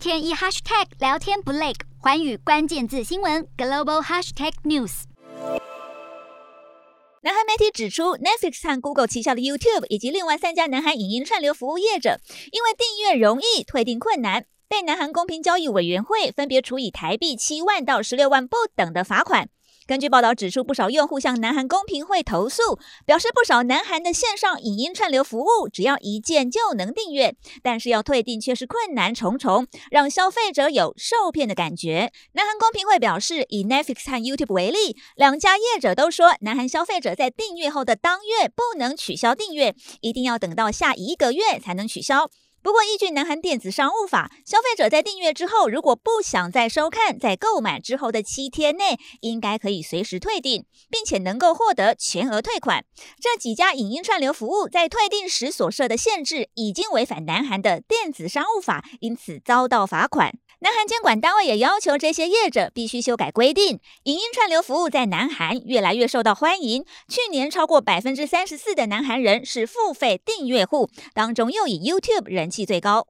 天一 hashtag 聊天不累，环宇关键字新闻 global hashtag news。南韩媒体指出，Netflix 和 Google 旗下的 YouTube 以及另外三家南韩影音串流服务业者，因为订阅容易、退订困难，被南韩公平交易委员会分别处以台币七万到十六万不等的罚款。根据报道指出，不少用户向南韩公平会投诉，表示不少南韩的线上影音串流服务只要一键就能订阅，但是要退订却是困难重重，让消费者有受骗的感觉。南韩公平会表示，以 Netflix 和 YouTube 为例，两家业者都说，南韩消费者在订阅后的当月不能取消订阅，一定要等到下一个月才能取消。不过，依据南韩电子商务法，消费者在订阅之后，如果不想再收看，在购买之后的七天内，应该可以随时退订，并且能够获得全额退款。这几家影音串流服务在退订时所设的限制，已经违反南韩的电子商务法，因此遭到罚款。南韩监管单位也要求这些业者必须修改规定。影音串流服务在南韩越来越受到欢迎，去年超过百分之三十四的南韩人是付费订阅户，当中又以 YouTube 人气最高。